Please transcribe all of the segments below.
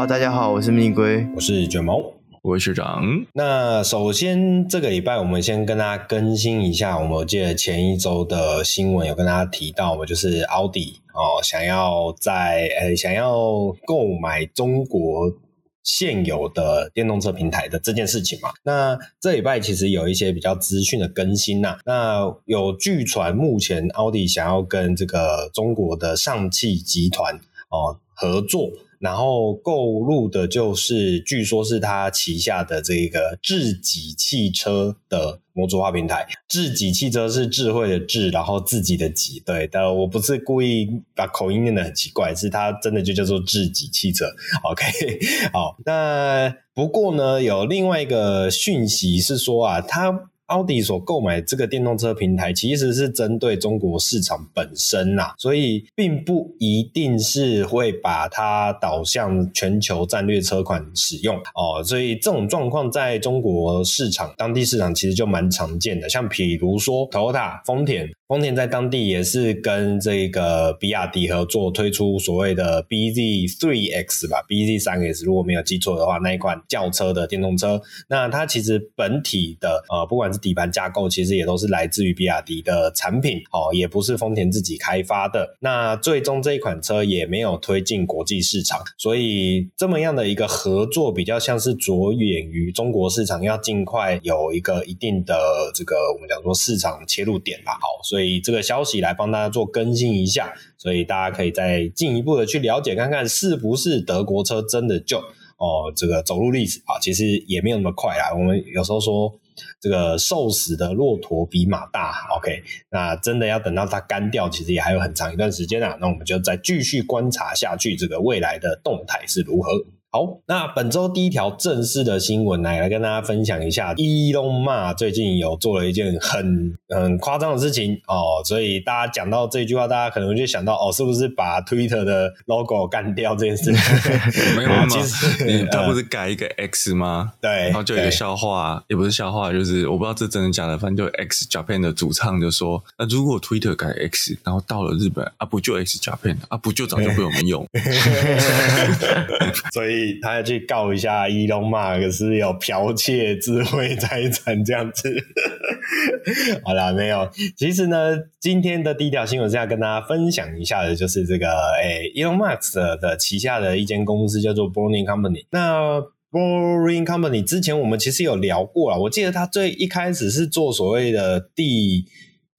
好，大家好，我是蜜龟，我是卷毛，我是学长。那首先这个礼拜，我们先跟大家更新一下，我们记得前一周的新闻有跟大家提到，嘛就是奥迪哦，想要在呃想要购买中国现有的电动车平台的这件事情嘛。那这礼拜其实有一些比较资讯的更新呐、啊。那有据传，目前奥迪想要跟这个中国的上汽集团哦合作。然后购入的就是，据说是他旗下的这个智己汽车的模组化平台。智己汽车是智慧的智，然后自己的己，对，但我不是故意把口音念得很奇怪，是它真的就叫做智己汽车。OK，好，那不过呢，有另外一个讯息是说啊，它。奥迪所购买这个电动车平台，其实是针对中国市场本身呐，所以并不一定是会把它导向全球战略车款使用哦。所以这种状况在中国市场、当地市场其实就蛮常见的。像比如说，Toyota、丰田，丰田在当地也是跟这个比亚迪合作推出所谓的 BZ3X 吧，BZ3X 如果没有记错的话，那一款轿车的电动车，那它其实本体的呃，不管是底盘架构其实也都是来自于比亚迪的产品哦，也不是丰田自己开发的。那最终这一款车也没有推进国际市场，所以这么样的一个合作比较像是着眼于中国市场，要尽快有一个一定的这个我们讲说市场切入点吧。好，所以这个消息来帮大家做更新一下，所以大家可以再进一步的去了解看看，是不是德国车真的就哦这个走入历史啊？其实也没有那么快啦。我们有时候说。这个瘦死的骆驼比马大，OK，那真的要等到它干掉，其实也还有很长一段时间啊。那我们就再继续观察下去，这个未来的动态是如何。好，那本周第一条正式的新闻来来跟大家分享一下，Elon Musk 最近有做了一件很很夸张的事情哦，所以大家讲到这句话，大家可能就想到哦，是不是把 Twitter 的 logo 干掉这件事？没有吗？其实他不是改一个 X 吗？对，然后就有一个笑话，也不是笑话，就是我不知道这真的假的，反正就 X Japan 的主唱就说，那如果 Twitter 改 X，然后到了日本啊，不就 X Japan 啊，不就早就被我们用，所以。他要去告一下伊隆马克是有剽窃智慧财产这样子。好啦，没有。其实呢，今天的第一条新闻是要跟大家分享一下的，就是这个诶，伊隆马斯的旗下的一间公司叫做 Boring Company。那 Boring Company 之前我们其实有聊过了，我记得他最一开始是做所谓的地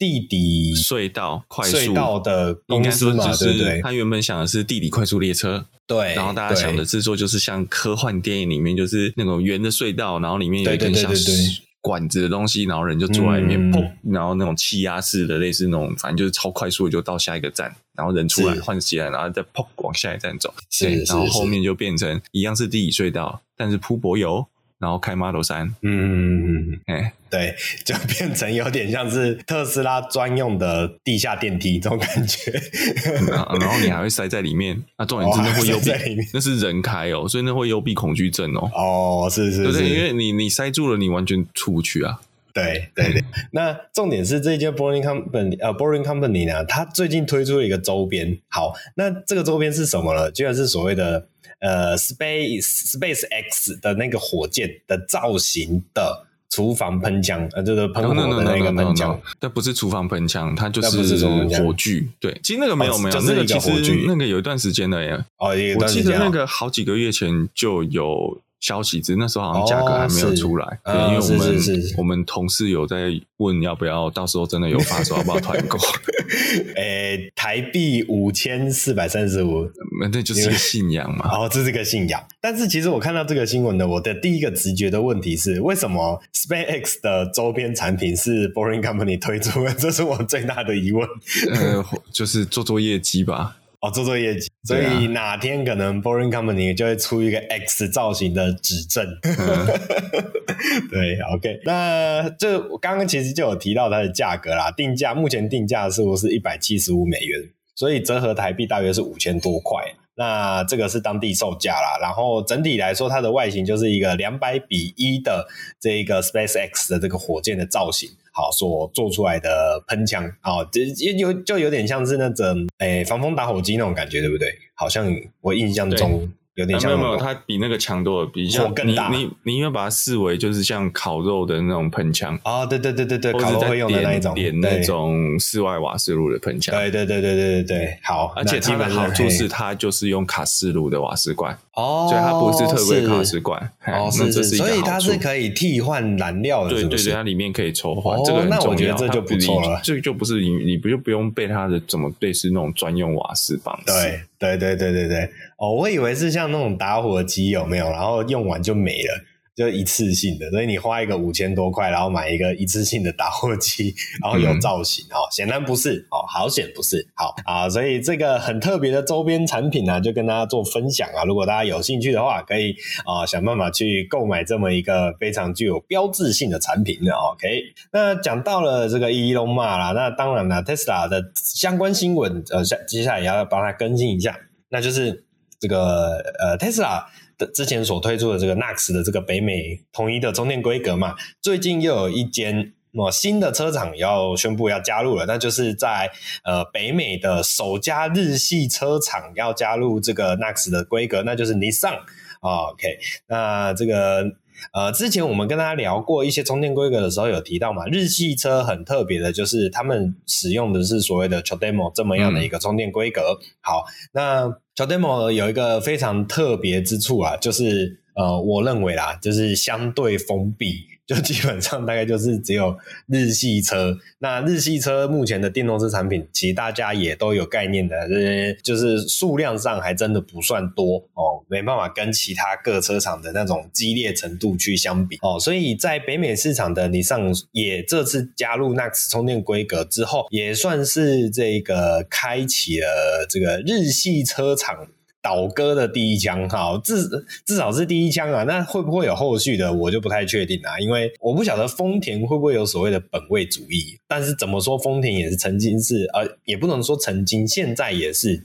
地底隧道快速隧道的公司嘛，对不对？他原本想的是地底快速列车。对，然后大家想的制作就是像科幻电影里面，就是那种圆的隧道，然后里面有一根像管子的东西，然后人就坐在里面，砰，然后那种气压式的，类似那种，反正就是超快速的就到下一个站，然后人出来换气，然后再砰往下一站走，对，然后后面就变成一样是地底隧道，但是铺柏油。然后开 Model 三。嗯哎，对，就变成有点像是特斯拉专用的地下电梯这种感觉，然后，然后你还会塞在里面，那重点真的会幽闭，那是人开哦，所以那会幽闭恐惧症哦。哦，是是是，对，因为你你塞住了，你完全出不去啊。对对对，那重点是这间 Boring Company 呃 Boring Company 呢，它最近推出了一个周边，好，那这个周边是什么呢？居然是所谓的。呃，Space Space X 的那个火箭的造型的厨房喷枪，呃，就是喷火的那个喷枪，但不是厨房喷枪，它就是火炬。对，其实那个没有没有，那个其实那个有一段时间了耶。哦，我记得那个好几个月前就有。消息，只是那时候好像价格还没有出来，哦、对，因为我们我们同事有在问要不要，到时候真的有发售，要不要团购？诶、欸，台币五千四百三十五，那这就是个信仰嘛。哦，这是个信仰。但是其实我看到这个新闻呢，我的第一个直觉的问题是，为什么 SpaceX 的周边产品是 Boring Company 推出的？这是我最大的疑问。呃，就是做做业绩吧。哦，做做业绩，所以哪天可能 Boring Company 就会出一个 X 造型的指针。嗯、对，OK，那这我刚刚其实就有提到它的价格啦，定价目前定价是不是一百七十五美元？所以折合台币大约是五千多块。那这个是当地售价啦，然后整体来说，它的外形就是一个两百比一的这个 SpaceX 的这个火箭的造型。好，所做出来的喷枪，啊，就有就有点像是那种诶、欸、防风打火机那种感觉，对不对？好像我印象中有点像、啊、没有没有，它比那个强多了，比较更大。你你你应该把它视为就是像烤肉的那种喷枪啊，对对对对对，烤肉会用的那一种，点那种室外瓦斯炉的喷枪。对对对对对对对，好。而且它的好处是它就是用卡式炉的瓦斯罐哦，所以它不是特别卡式罐哦，是是，所以它是可以替换燃料的，对对对，它里面可以抽换，这个那我觉得这就不错了，这个就不是你你不就不用被它的怎么类似那种专用瓦斯绑死。对对对对对对，哦，我以为是像那种打火机有没有，然后用完就没了。就一次性的，所以你花一个五千多块，然后买一个一次性的打火机，然后有造型哦，显然不是哦，好险不是，好啊，所以这个很特别的周边产品呢，就跟大家做分享啊。如果大家有兴趣的话，可以啊想办法去购买这么一个非常具有标志性的产品的。OK，那讲到了这个 Elon Musk 啦，那当然了，Tesla 的相关新闻，呃，下接下来也要帮他更新一下，那就是这个呃 Tesla。之前所推出的这个 NAX 的这个北美统一的充电规格嘛，最近又有一间新的车厂要宣布要加入了，那就是在呃北美的首家日系车厂要加入这个 NAX 的规格，那就是 Nissan。OK，那这个。呃，之前我们跟大家聊过一些充电规格的时候，有提到嘛，日系车很特别的，就是他们使用的是所谓的 CHAdeMO 这么样的一个充电规格。嗯、好，那 CHAdeMO 有一个非常特别之处啊，就是呃，我认为啦，就是相对封闭。就基本上大概就是只有日系车，那日系车目前的电动车产品，其实大家也都有概念的，就是数量上还真的不算多哦，没办法跟其他各车厂的那种激烈程度去相比哦，所以在北美市场的尼桑也这次加入 NAX 充电规格之后，也算是这个开启了这个日系车厂。倒戈的第一枪，哈，至至少是第一枪啊。那会不会有后续的，我就不太确定啊。因为我不晓得丰田会不会有所谓的本位主义。但是怎么说，丰田也是曾经是，呃，也不能说曾经，现在也是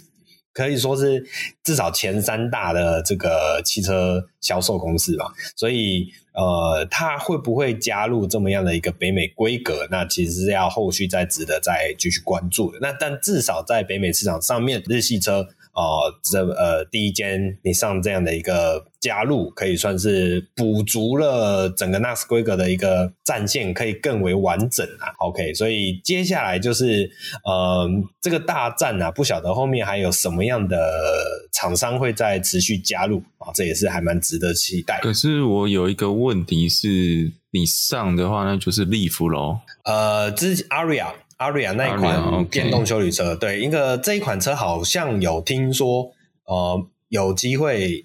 可以说是至少前三大的这个汽车销售公司吧。所以，呃，它会不会加入这么样的一个北美规格？那其实是要后续再值得再继续关注的。那但至少在北美市场上面，日系车。哦，这呃，第一间你上这样的一个加入，可以算是补足了整个 NACS 规格的一个战线，可以更为完整啊。OK，所以接下来就是呃，这个大战啊，不晓得后面还有什么样的厂商会再持续加入啊，这也是还蛮值得期待。可是我有一个问题是，你上的话，那就是 Leaf 咯。呃，之 Aria。Aria 那一款电动修理车，okay. 对，一个这一款车好像有听说，呃，有机会，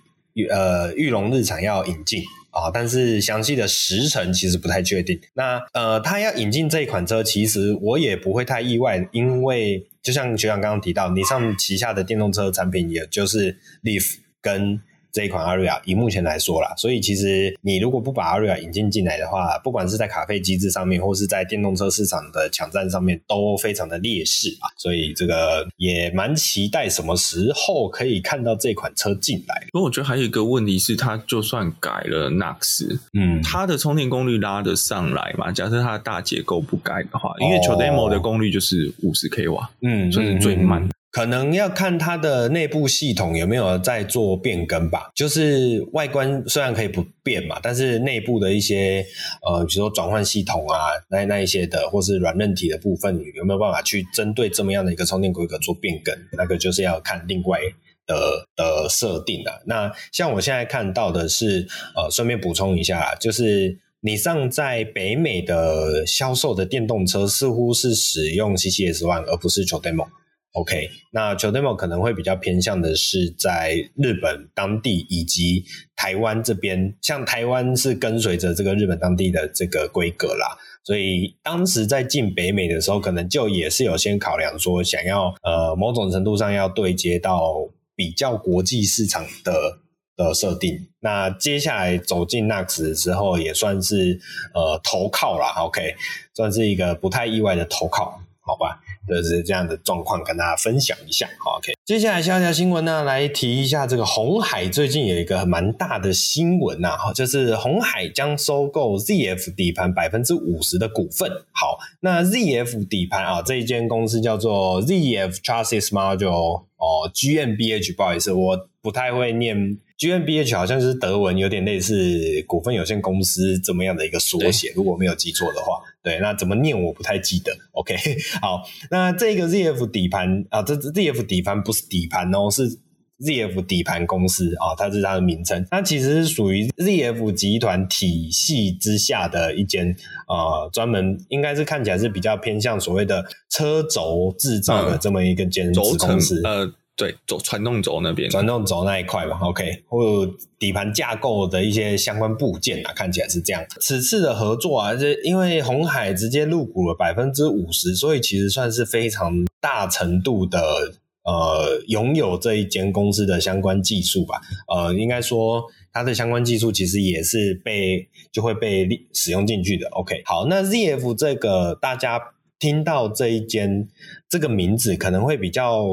呃，裕隆日产要引进啊，但是详细的时程其实不太确定。那呃，他要引进这一款车，其实我也不会太意外，因为就像学长刚刚提到，你上旗下的电动车产品，也就是 Leaf 跟。这一款 Aria 以目前来说啦，所以其实你如果不把 Aria 引进进来的话，不管是在卡费机制上面，或是在电动车市场的抢占上面，都非常的劣势啊。所以这个也蛮期待什么时候可以看到这款车进来。不过我觉得还有一个问题是，它就算改了 NACS，嗯，它的充电功率拉得上来嘛？假设它的大结构不改的话，因为 CHAdeMO 的功率就是五十 k 瓦，嗯，算是最慢。可能要看它的内部系统有没有在做变更吧。就是外观虽然可以不变嘛，但是内部的一些呃，比如说转换系统啊，那那一些的，或是软韧体的部分，有没有办法去针对这么样的一个充电规格做变更？那个就是要看另外的的设定了。那像我现在看到的是，呃，顺便补充一下，就是你上在北美的销售的电动车似乎是使用 CCS One，而不是 CHAdeMO。OK，那 CHAdeMO 可能会比较偏向的是在日本当地以及台湾这边，像台湾是跟随着这个日本当地的这个规格啦，所以当时在进北美的时候，可能就也是有先考量说想要呃某种程度上要对接到比较国际市场的的设定。那接下来走进 NACS 之后，也算是呃投靠啦。OK，算是一个不太意外的投靠，好吧？就是这样的状况跟大家分享一下。好 OK，接下来下一条新闻呢，来提一下这个红海最近有一个蛮大的新闻呐，哈，就是红海将收购 ZF 底盘百分之五十的股份。好，那 ZF 底盘啊，这一间公司叫做 ZF Chassis Module 哦，GmbH，不好意思，我不太会念。GmbH 好像是德文，有点类似股份有限公司这么样的一个缩写，如果没有记错的话。对，那怎么念我不太记得。OK，好，那这个 ZF 底盘啊，这 ZF 底盘不是底盘哦，是 ZF 底盘公司啊，它是它的名称。它其实是属于 ZF 集团体系之下的一间呃，专门应该是看起来是比较偏向所谓的车轴制造的这么一个间子公司。嗯呃对，走传动轴那边，传动轴那一块吧。OK，或底盘架构的一些相关部件啊，看起来是这样。此次的合作啊，这因为鸿海直接入股了百分之五十，所以其实算是非常大程度的呃拥有这一间公司的相关技术吧。呃，应该说它的相关技术其实也是被就会被使用进去的。OK，好，那 ZF 这个大家。听到这一间这个名字，可能会比较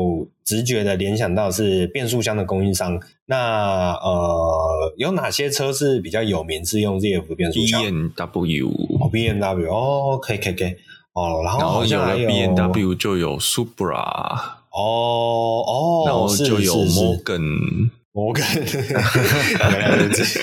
直觉的联想到是变速箱的供应商。那呃，有哪些车是比较有名是用 ZF 变速箱？B N W 哦，B N W 哦，可以可以可以哦，然后好像还有 B N W 就有 Supra 哦哦，然后就有 Morgan。我看原来是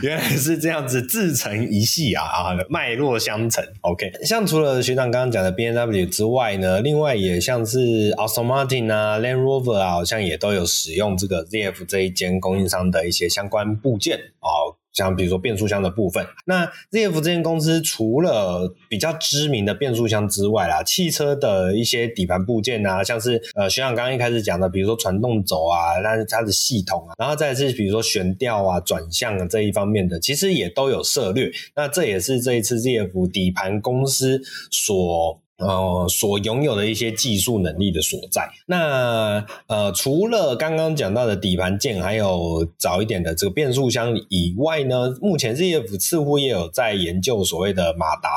原来是这样子自成一系啊啊，脉络相承。OK，像除了学长刚刚讲的 B N W 之外呢，另外也像是 Aston Martin 啊、Land Rover 啊，好像也都有使用这个 ZF 这一间供应商的一些相关部件啊。像比如说变速箱的部分，那 ZF 这间公司除了比较知名的变速箱之外啦，汽车的一些底盘部件啊，像是呃学长刚刚一开始讲的，比如说传动轴啊，但是它的系统啊，然后再是比如说悬吊啊、转向啊这一方面的，其实也都有涉猎。那这也是这一次 ZF 底盘公司所。哦，所拥有的一些技术能力的所在。那呃，除了刚刚讲到的底盘件，还有早一点的这个变速箱以外呢，目前 ZF 似乎也有在研究所谓的马达。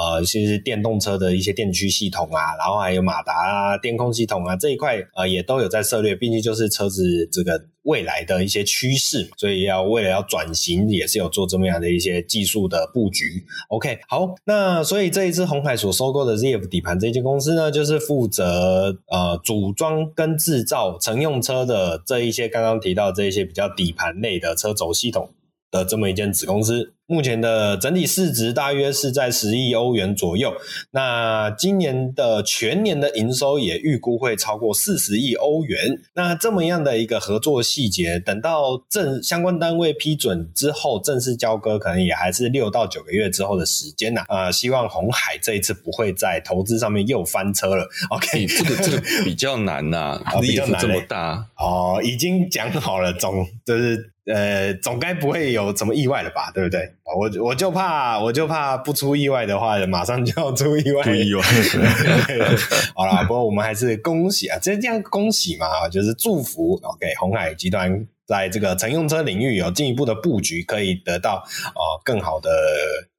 呃，其实电动车的一些电驱系统啊，然后还有马达啊、电控系统啊这一块，呃，也都有在涉猎。毕竟就是车子这个未来的一些趋势，所以要为了要转型，也是有做这么样的一些技术的布局。OK，好，那所以这一次红海所收购的 ZF 底盘这间公司呢，就是负责呃组装跟制造乘用车的这一些刚刚提到这一些比较底盘类的车轴系统的这么一间子公司。目前的整体市值大约是在十亿欧元左右，那今年的全年的营收也预估会超过四十亿欧元。那这么样的一个合作细节，等到正相关单位批准之后，正式交割可能也还是六到九个月之后的时间呐。啊、呃，希望红海这一次不会在投资上面又翻车了。OK，这个这个 比较难呐、啊，比较难这么大哦，已经讲好了，总就是。呃，总该不会有什么意外了吧，对不对？我我就怕，我就怕不出意外的话，马上就要出意外。出意外。好啦，不过我们还是恭喜啊，这这样恭喜嘛，就是祝福。OK，鸿海集团在这个乘用车领域有进一步的布局，可以得到呃更好的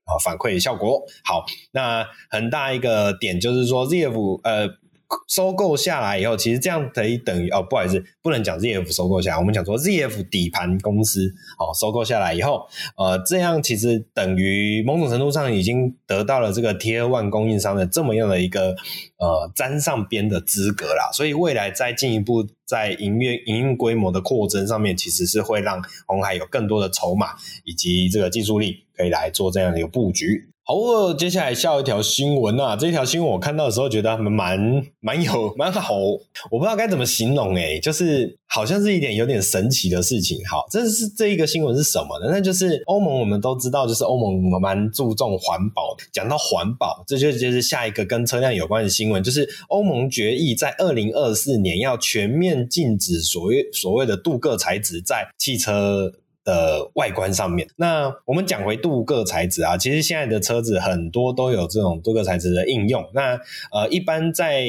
啊反馈效果。好，那很大一个点就是说，ZF 呃。收购下来以后，其实这样可以等于哦，不好意思，不能讲 ZF 收购下来，我们讲说 ZF 底盘公司哦，收购下来以后，呃，这样其实等于某种程度上已经得到了这个 T1 供应商的这么样的一个呃沾上边的资格啦，所以未来再进一步在营运营运规模的扩增上面，其实是会让鸿海有更多的筹码以及这个技术力，可以来做这样的一个布局。好，接下来下一条新闻啊，这条新闻我看到的时候觉得他们蛮蛮有蛮好，我不知道该怎么形容诶，就是好像是一点有点神奇的事情。好，这是这一个新闻是什么呢？那就是欧盟，我们都知道，就是欧盟蛮注重环保。讲到环保，这就就是下一个跟车辆有关的新闻，就是欧盟决议在二零二四年要全面禁止所谓所谓的镀铬材质在汽车。的外观上面，那我们讲回镀铬材质啊，其实现在的车子很多都有这种镀铬材质的应用。那呃，一般在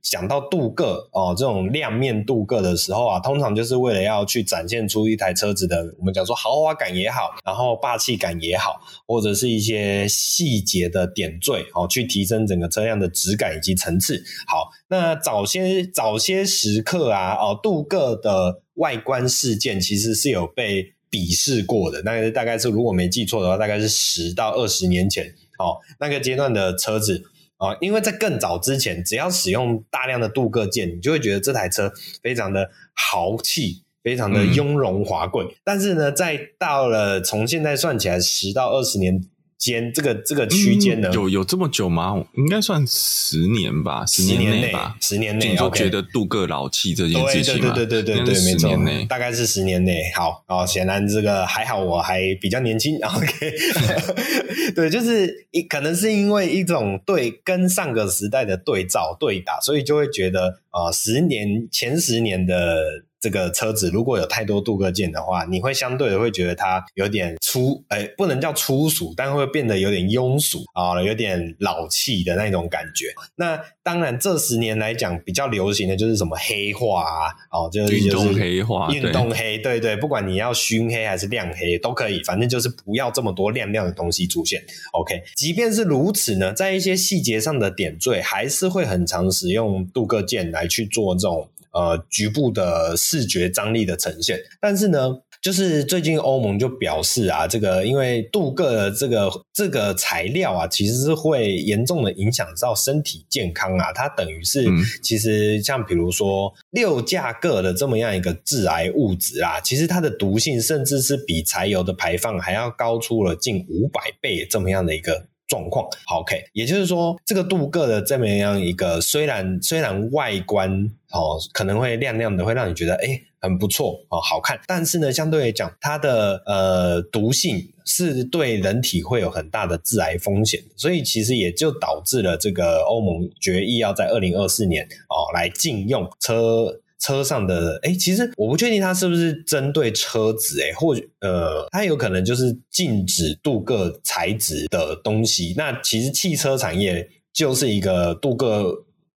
讲到镀铬哦，这种亮面镀铬的时候啊，通常就是为了要去展现出一台车子的，我们讲说豪华感也好，然后霸气感也好，或者是一些细节的点缀哦，去提升整个车辆的质感以及层次。好，那早些早些时刻啊，哦，镀铬的外观事件其实是有被鄙视过的，那大概是如果没记错的话，大概是十到二十年前哦，那个阶段的车子。啊，因为在更早之前，只要使用大量的镀铬件，你就会觉得这台车非常的豪气，非常的雍容华贵。嗯、但是呢，在到了从现在算起来十到二十年。间这个这个区间呢，嗯、有有这么久吗？应该算十年吧，十年内吧，十年内。你就觉得镀铬老气这件事情吗？对对对对对对，没错，大概是十年内。好哦，显然这个还好，我还比较年轻。OK，对，就是一可能是因为一种对跟上个时代的对照对打，所以就会觉得啊、呃，十年前十年的。这个车子如果有太多镀铬件的话，你会相对的会觉得它有点粗，哎，不能叫粗俗，但会变得有点庸俗啊，有点老气的那种感觉。那当然，这十年来讲比较流行的就是什么黑化啊，哦，就是运动黑化，运动黑，对对，不管你要熏黑还是亮黑都可以，反正就是不要这么多亮亮的东西出现。OK，即便是如此呢，在一些细节上的点缀，还是会很常使用镀铬件来去做这种。呃，局部的视觉张力的呈现，但是呢，就是最近欧盟就表示啊，这个因为镀铬的这个这个材料啊，其实是会严重的影响到身体健康啊，它等于是、嗯、其实像比如说六价铬的这么样一个致癌物质啊，其实它的毒性甚至是比柴油的排放还要高出了近五百倍这么样的一个。状况，OK，也就是说，这个镀铬的这么样一个，虽然虽然外观哦可能会亮亮的，会让你觉得诶很不错哦好看，但是呢，相对来讲，它的呃毒性是对人体会有很大的致癌风险，所以其实也就导致了这个欧盟决议要在二零二四年哦来禁用车。车上的哎，其实我不确定它是不是针对车子哎，或呃，它有可能就是禁止镀铬材质的东西。那其实汽车产业就是一个镀铬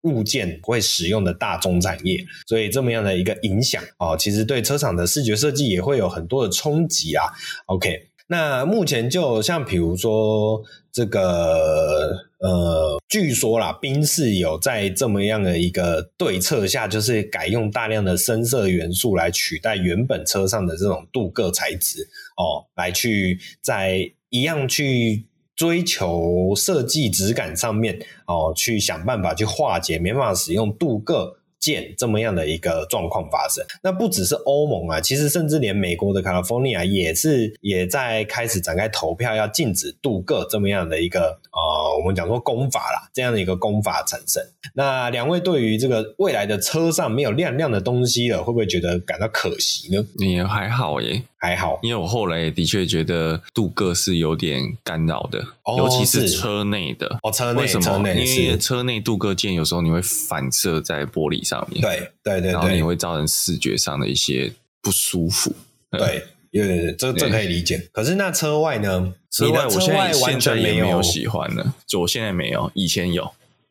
物件会使用的大宗产业，所以这么样的一个影响哦，其实对车厂的视觉设计也会有很多的冲击啊。OK。那目前就像比如说这个呃，据说啦，宾士有在这么样的一个对策下，就是改用大量的深色元素来取代原本车上的这种镀铬材质哦，来去在一样去追求设计质感上面哦，去想办法去化解没办法使用镀铬见这么样的一个状况发生，那不只是欧盟啊，其实甚至连美国的 California 也是也在开始展开投票，要禁止镀铬这么样的一个呃，我们讲说功法啦，这样的一个功法产生。那两位对于这个未来的车上没有亮亮的东西了，会不会觉得感到可惜呢？也还好耶。还好，因为我后来也的确觉得镀铬是有点干扰的，哦、尤其是车内的。哦，车内为什么？因为车内镀铬件有时候你会反射在玻璃上面，对对对，然后你会造成视觉上的一些不舒服。对，有点、嗯、这这可以理解。可是那车外呢？车外我现在现在也没有喜欢的，就我现在没有，以前有。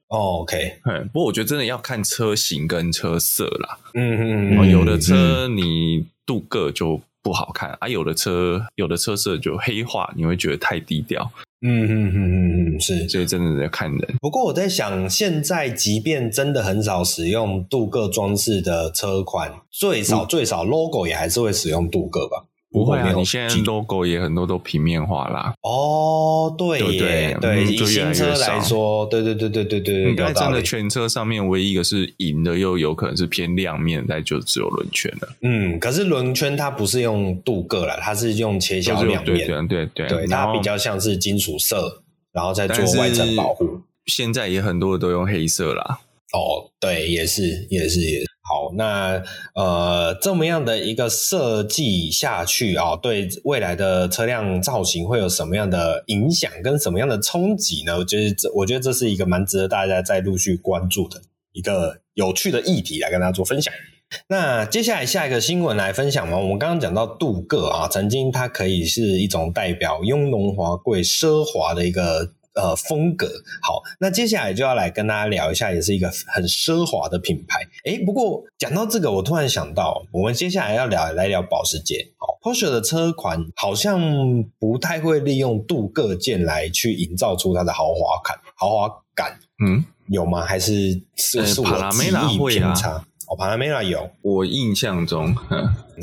哦，OK，嗯，不过我觉得真的要看车型跟车色啦。嗯嗯嗯，有的车你镀铬就。不好看啊！有的车，有的车色就黑化，你会觉得太低调。嗯嗯嗯嗯嗯，是，所以真的在看人。不过我在想，现在即便真的很少使用镀铬装饰的车款，最少最少 logo 也还是会使用镀铬吧。不会啊，你现在 logo 也很多都平面化啦。哦，对耶，对对，以新车来说，对对对对对对，应该真的全车上面唯一一个是银的，又有可能是偏亮面，那就只有轮圈了。嗯，可是轮圈它不是用镀铬啦，它是用切削亮面，对对对，对它比较像是金属色，然后再做外层保护。现在也很多都用黑色啦。哦，对，也是，也是，也是。好，那呃，这么样的一个设计下去啊，对未来的车辆造型会有什么样的影响跟什么样的冲击呢？就是这，我觉得这是一个蛮值得大家再陆续关注的一个有趣的议题，来跟大家做分享。那接下来下一个新闻来分享嘛，我们刚刚讲到镀铬啊，曾经它可以是一种代表雍容华贵、奢华的一个。呃风格。好，那接下来就要来跟大家聊一下，也是一个很奢华的品牌。诶，不过讲到这个，我突然想到，我们接下来要聊来聊保时捷。好，Porsche 的车款好像不太会利用镀铬件来去营造出它的豪华感，豪华感，嗯，有吗？还是是是我记忆偏差？哦，帕拉梅拉有，我印象中，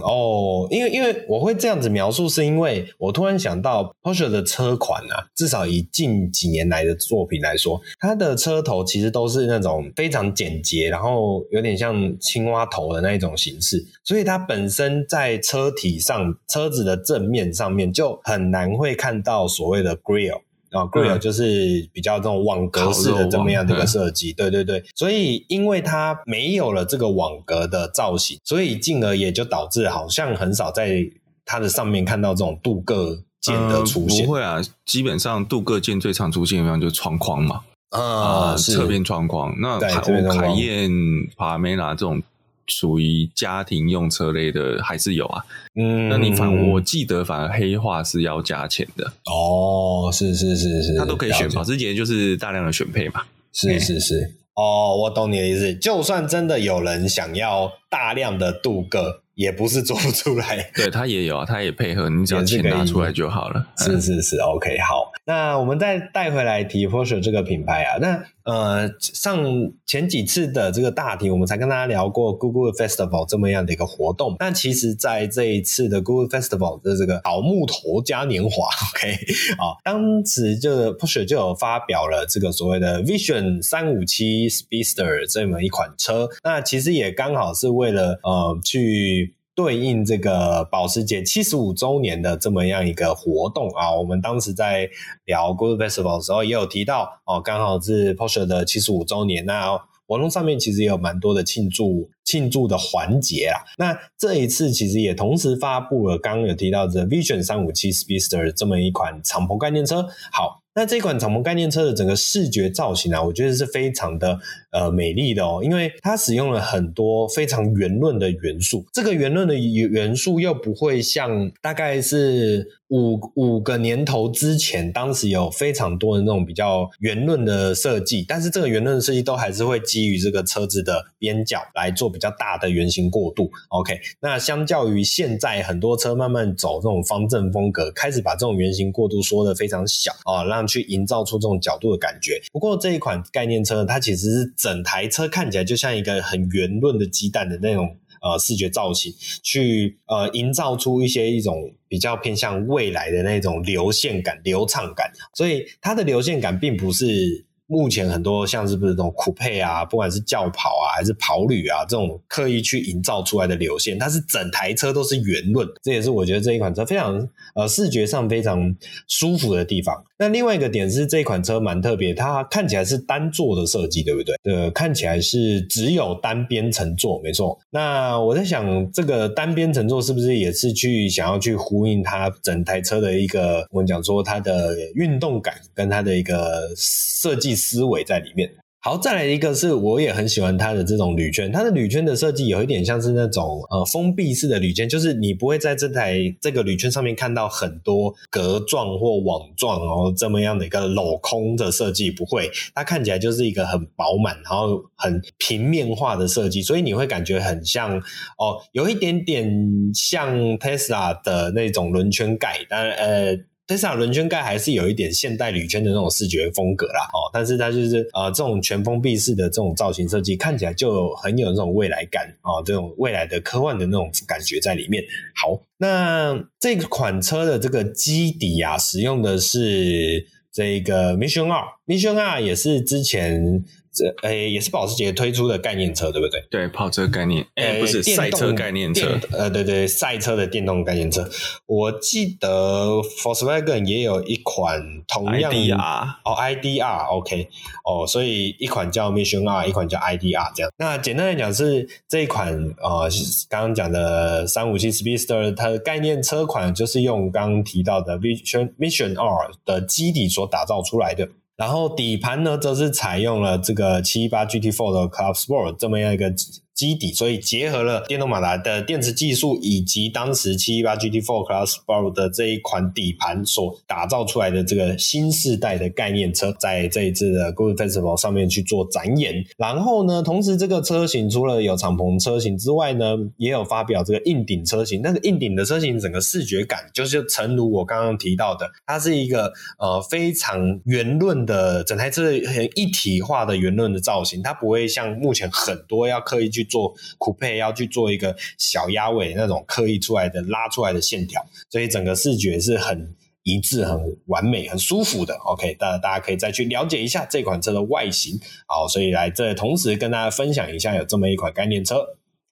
哦，因为因为我会这样子描述，是因为我突然想到 Porsche 的车款啊，至少以近几年来的作品来说，它的车头其实都是那种非常简洁，然后有点像青蛙头的那一种形式，所以它本身在车体上，车子的正面上面就很难会看到所谓的 grill。啊、哦、，Grille 就是比较这种网格式的这么样的一个设计，对对对，所以因为它没有了这个网格的造型，所以进而也就导致好像很少在它的上面看到这种镀铬件的出现。呃、不会啊，基本上镀铬件最常出现的地方就是窗框嘛，啊、呃，侧边窗框。那凯凯宴、帕梅拉这种。属于家庭用车类的还是有啊，嗯，那你反我记得反而黑化是要加钱的。哦，是是是是，他都可以选保时捷，就是大量的选配嘛，是是是，哦，我懂你的意思，就算真的有人想要大量的镀铬。也不是做不出来，对，他也有啊，他也配合，你只要钱拿出来就好了。是是是，OK，好。那我们再带回来提 Porsche 这个品牌啊，那呃，上前几次的这个大题，我们才跟大家聊过 Google Festival 这么样的一个活动。但其实在这一次的 Google Festival 的这个好木头嘉年华，OK，啊，当时就 Porsche 就有发表了这个所谓的 Vision 三五七 Speedster 这么一款车，那其实也刚好是为了呃去。对应这个保时捷七十五周年的这么样一个活动啊，我们当时在聊 Good Festival 的时候也有提到哦，刚好是 Porsche 的七十五周年，那活动上面其实也有蛮多的庆祝庆祝的环节啊。那这一次其实也同时发布了刚刚有提到的 Vision 三五七 Speedster 这么一款敞篷概念车。好。那这款敞篷概念车的整个视觉造型啊，我觉得是非常的呃美丽的哦，因为它使用了很多非常圆润的元素，这个圆润的元素又不会像大概是五五个年头之前，当时有非常多的那种比较圆润的设计，但是这个圆润的设计都还是会基于这个车子的边角来做比较大的圆形过渡。OK，那相较于现在很多车慢慢走这种方正风格，开始把这种圆形过渡缩的非常小啊，让去营造出这种角度的感觉。不过这一款概念车，它其实是整台车看起来就像一个很圆润的鸡蛋的那种呃视觉造型，去呃营造出一些一种比较偏向未来的那种流线感、流畅感。所以它的流线感并不是。目前很多像是不是这种酷配啊，不管是轿跑啊还是跑旅啊，这种刻意去营造出来的流线，它是整台车都是圆润，这也是我觉得这一款车非常呃视觉上非常舒服的地方。那另外一个点是这款车蛮特别，它看起来是单座的设计，对不对？呃，看起来是只有单边乘坐，没错。那我在想，这个单边乘坐是不是也是去想要去呼应它整台车的一个我们讲说它的运动感跟它的一个设计思维在里面。好，再来一个是我也很喜欢它的这种铝圈，它的铝圈的设计有一点像是那种呃封闭式的铝圈，就是你不会在这台这个铝圈上面看到很多格状或网状哦这么样的一个镂空的设计，不会，它看起来就是一个很饱满，然后很平面化的设计，所以你会感觉很像哦，有一点点像 Tesla 的那种轮圈盖，当然呃。特斯拉轮圈盖还是有一点现代铝圈的那种视觉风格啦，哦，但是它就是呃这种全封闭式的这种造型设计，看起来就很有那种未来感哦，这种未来的科幻的那种感觉在里面。好，那这款车的这个基底啊，使用的是这个 Mission R，Mission R 也是之前。这诶也是保时捷推出的概念车，对不对？对，跑车概念，诶不是赛车概念车，呃，对对，赛车的电动概念车。我记得 Volkswagen 也有一款同样 IDR 哦，IDR，OK，哦，所以一款叫 Mission R，一款叫 IDR，这样。那简单来讲是这一款呃，刚刚讲的三五七 Speedster，它的概念车款就是用刚刚提到的 Mission Mission R 的基底所打造出来的。然后底盘呢，则是采用了这个七一八 GT4 的 Club Sport 这么样一个基底，所以结合了电动马达的电池技术，以及当时七一八 GT4 Class Pro 的这一款底盘所打造出来的这个新世代的概念车，在这一次的 Goodwood Festival 上面去做展演。然后呢，同时这个车型除了有敞篷车型之外呢，也有发表这个硬顶车型。那个硬顶的车型整个视觉感，就是诚如我刚刚提到的，它是一个呃非常圆润的整台车很一体化的圆润的造型，它不会像目前很多要刻意去。做酷配要去做一个小鸭尾那种刻意出来的拉出来的线条，所以整个视觉是很一致、很完美、很舒服的。OK，大大家可以再去了解一下这款车的外形。好，所以来这同时跟大家分享一下有这么一款概念车。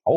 好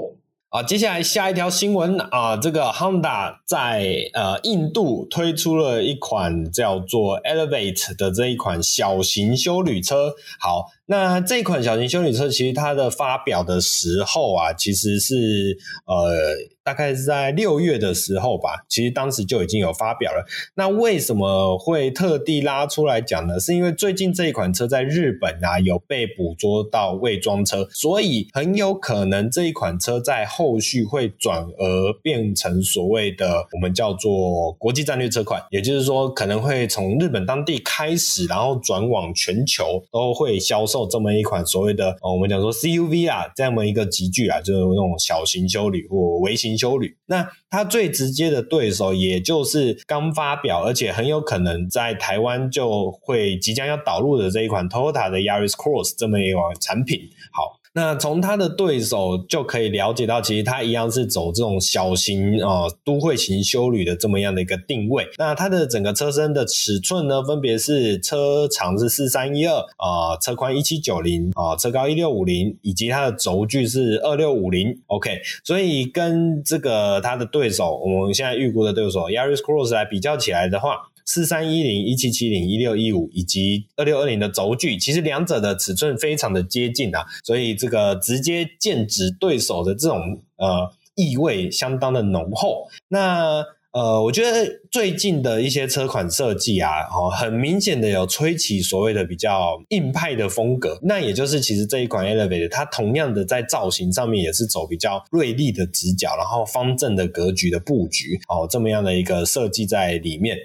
啊，接下来下一条新闻啊，这个 Honda 在呃印度推出了一款叫做 Elevate 的这一款小型休旅车。好。那这款小型休旅车，其实它的发表的时候啊，其实是呃，大概是在六月的时候吧。其实当时就已经有发表了。那为什么会特地拉出来讲呢？是因为最近这一款车在日本啊有被捕捉到伪装车，所以很有可能这一款车在后续会转而变成所谓的我们叫做国际战略车款，也就是说可能会从日本当地开始，然后转往全球都会销售。这么一款所谓的哦，我们讲说 CUV 啊，这么一个级距啊，就是那种小型修旅或微型修旅。那它最直接的对手，也就是刚发表，而且很有可能在台湾就会即将要导入的这一款 Toyota 的 Yaris Cross 这么一款产品。好。那从它的对手就可以了解到，其实它一样是走这种小型啊、都会型休旅的这么样的一个定位。那它的整个车身的尺寸呢，分别是车长是四三一二啊，车宽一七九零啊，车高一六五零，以及它的轴距是二六五零。OK，所以跟这个它的对手，我们现在预估的对手 Yaris Cross 来比较起来的话。四三一零、一七七零、一六一五以及二六二零的轴距，其实两者的尺寸非常的接近啊，所以这个直接剑指对手的这种呃意味相当的浓厚。那呃，我觉得最近的一些车款设计啊，哦，很明显的有吹起所谓的比较硬派的风格。那也就是其实这一款 Elevate 它同样的在造型上面也是走比较锐利的直角，然后方正的格局的布局，哦，这么样的一个设计在里面，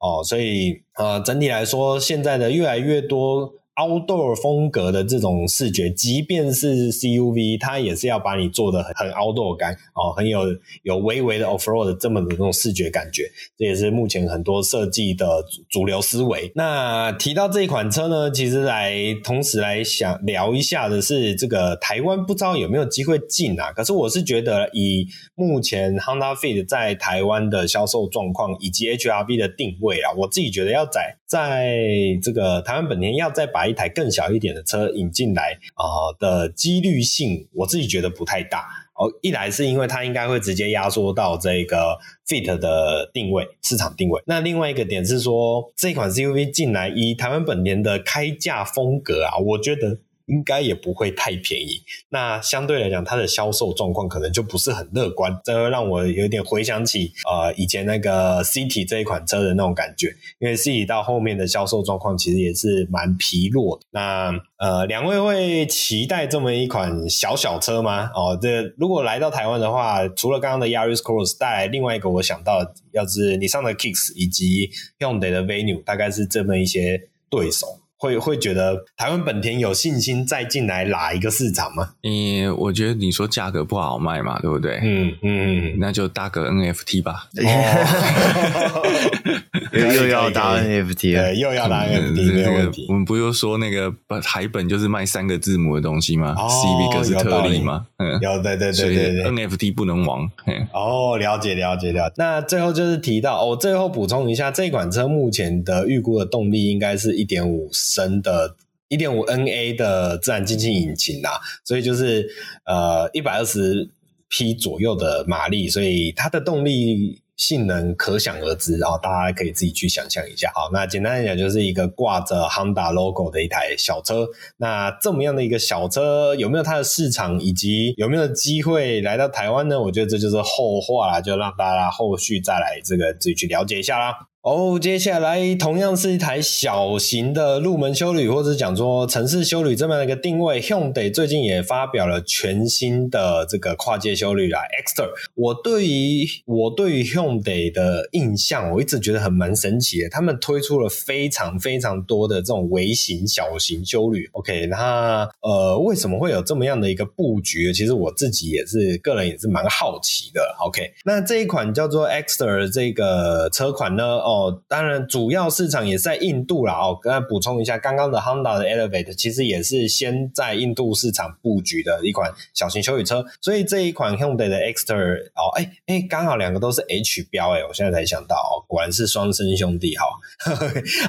哦，所以呃，整体来说，现在的越来越多。Outdoor 风格的这种视觉，即便是 CUV，它也是要把你做的很很 outdoor 感哦，很有有微微的 offroad 这么的这种视觉感觉，这也是目前很多设计的主流思维。那提到这一款车呢，其实来同时来想聊一下的是这个台湾不知道有没有机会进啊？可是我是觉得以目前 Honda Fit 在台湾的销售状况以及 HRV 的定位啊，我自己觉得要在在这个台湾本田要再把把一台更小一点的车引进来啊、的几率性，我自己觉得不太大。哦，一来是因为它应该会直接压缩到这个 Fit 的定位市场定位。那另外一个点是说，这款 CUV 进来，以台湾本田的开价风格啊，我觉得。应该也不会太便宜，那相对来讲，它的销售状况可能就不是很乐观，这会让我有点回想起呃以前那个 City 这一款车的那种感觉，因为 City 到后面的销售状况其实也是蛮疲弱的。那呃，两位会期待这么一款小小车吗？哦，这如果来到台湾的话，除了刚刚的 Yaris Cross，带来另外一个我想到，要是你上的 Kicks 以及 Hyundai 的 Venue，大概是这么一些对手。会会觉得台湾本田有信心再进来哪一个市场吗？嗯，我觉得你说价格不好卖嘛，对不对？嗯嗯，那就搭个 NFT 吧。哦、又又要搭 NFT 了，对，又要搭 NFT，没有问题。我们不又说那个台本就是卖三个字母的东西吗、哦、？CB 哥是特例吗？嗯，有对对对对对，，NFT 不能亡。哦，了解了解了解。那最后就是提到，我、哦、最后补充一下，这款车目前的预估的动力应该是一点五。升的一点五 NA 的自然进气引擎啊，所以就是呃一百二十匹左右的马力，所以它的动力性能可想而知，然后大家可以自己去想象一下。好，那简单来讲，就是一个挂着 Honda logo 的一台小车。那这么样的一个小车，有没有它的市场，以及有没有机会来到台湾呢？我觉得这就是后话啦，就让大家后续再来这个自己去了解一下啦。哦，接下来同样是一台小型的入门休旅，或者讲说城市休旅这么样一个定位。Hyundai 最近也发表了全新的这个跨界休旅啦，Exter。我对于我对于 Hyundai 的印象，我一直觉得很蛮神奇的。他们推出了非常非常多的这种微型、小型休旅。OK，那呃，为什么会有这么样的一个布局？其实我自己也是个人也是蛮好奇的。OK，那这一款叫做 Exter 这个车款呢？哦当然，主要市场也是在印度啦。哦，跟大家补充一下，刚刚的 Honda 的 Elevate 其实也是先在印度市场布局的一款小型休旅车。所以这一款 Hyundai 的 Exter 哦，哎哎，刚好两个都是 H 标，哎，我现在才想到，哦，果然是双生兄弟哈。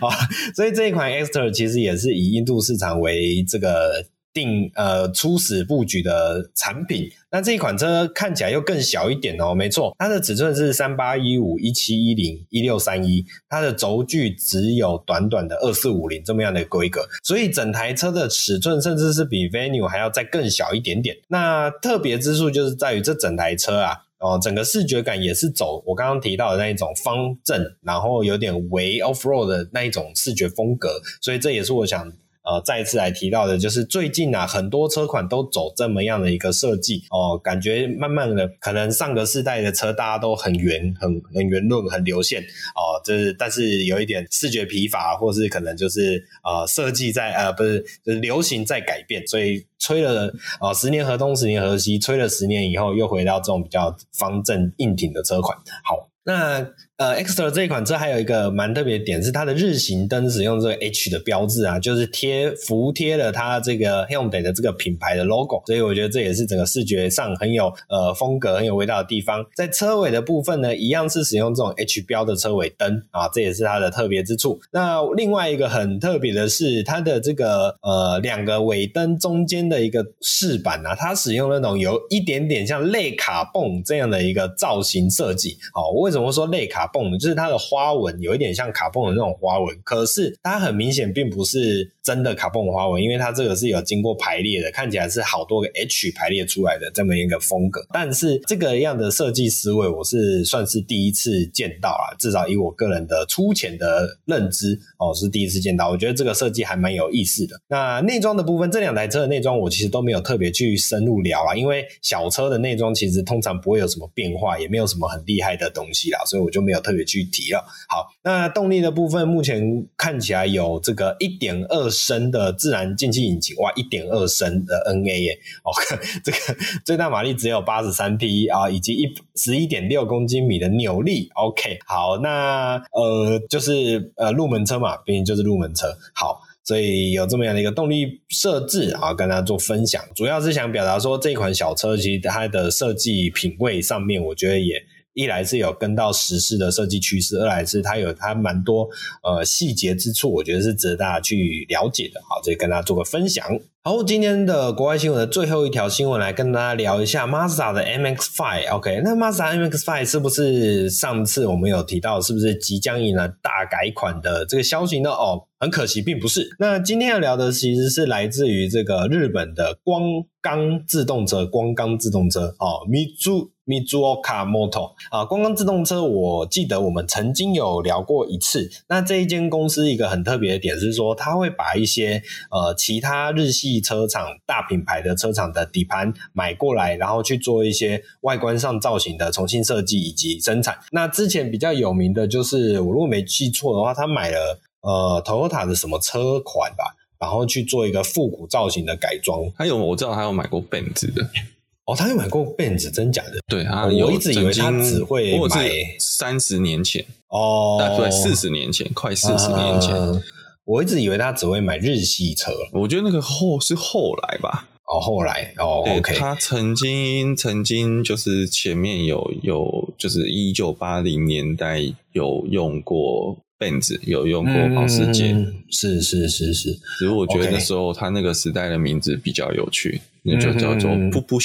好，所以这一款 Exter 其实也是以印度市场为这个。定呃初始布局的产品，那这一款车看起来又更小一点哦，没错，它的尺寸是三八一五一七一零一六三一，它的轴距只有短短的二四五零这么样的规格，所以整台车的尺寸甚至是比 Venue 还要再更小一点点。那特别之处就是在于这整台车啊，哦，整个视觉感也是走我刚刚提到的那一种方正，然后有点微 off road 的那一种视觉风格，所以这也是我想。呃，再次来提到的，就是最近啊，很多车款都走这么样的一个设计哦，感觉慢慢的，可能上个世代的车大家都很圆、很很圆润、很流线哦，就是但是有一点视觉疲乏，或是可能就是呃设计在呃不是就是流行在改变，所以吹了啊、十年河东十年河西，吹了十年以后又回到这种比较方正硬挺的车款，好。那呃，Exter 这一款车还有一个蛮特别的点是它的日行灯使用这个 H 的标志啊，就是贴服贴了它这个 Hyundai 的这个品牌的 logo，所以我觉得这也是整个视觉上很有呃风格、很有味道的地方。在车尾的部分呢，一样是使用这种 H 标的车尾灯啊，这也是它的特别之处。那另外一个很特别的是它的这个呃两个尾灯中间的一个饰板啊，它使用那种有一点点像类卡泵这样的一个造型设计，好，为什么说类卡蹦？就是它的花纹有一点像卡蹦的那种花纹，可是它很明显并不是真的卡蹦花纹，因为它这个是有经过排列的，看起来是好多个 H 排列出来的这么一个风格。但是这个样的设计思维，我是算是第一次见到啊，至少以我个人的粗浅的认知哦，是第一次见到。我觉得这个设计还蛮有意思的。那内装的部分，这两台车的内装我其实都没有特别去深入聊啊，因为小车的内装其实通常不会有什么变化，也没有什么很厉害的东西啦。所以我就没有特别去提了。好，那动力的部分目前看起来有这个一点二升的自然进气引擎，哇，一点二升的 NA 耶，哦，这个最大马力只有八十三匹啊，以及一十一点六公斤米的扭力。OK，好，那呃就是呃入门车嘛，毕竟就是入门车。好，所以有这么样的一个动力设置啊，跟大家做分享，主要是想表达说，这款小车其实它的设计品味上面，我觉得也。一来是有跟到时事的设计趋势，二来是它有它蛮多呃细节之处，我觉得是值得大家去了解的。好，这跟大家做个分享。好，今天的国外新闻的最后一条新闻，来跟大家聊一下 Mazda 的 MX-5。OK，那 Mazda MX-5 是不是上次我们有提到，是不是即将迎来大改款的这个消息呢？哦，很可惜，并不是。那今天要聊的其实是来自于这个日本的光冈自动车，光冈自动车哦，Mizu Mizuoka Motor 啊，光自动车，我记得我们曾经有聊过一次。那这一间公司一个很特别的点是说，它会把一些呃其他日系车厂大品牌的车厂的底盘买过来，然后去做一些外观上造型的重新设计以及生产。那之前比较有名的就是，我如果没记错的话，他买了呃 Toyota 的什么车款吧，然后去做一个复古造型的改装。还有我知道他有买过 Benz 的哦，他有买过 Benz，真假的？对啊，我一直以为他只会买三十年前哦，对，四十年前，快四十年前。呃我一直以为他只会买日系车，我觉得那个后是后来吧。哦，后来哦，OK。他曾经曾经就是前面有有就是一九八零年代有用过 Benz，有用过保时捷，嗯，是是是是。只是我觉得那时候他那个时代的名字比较有趣，那就叫做 Pupu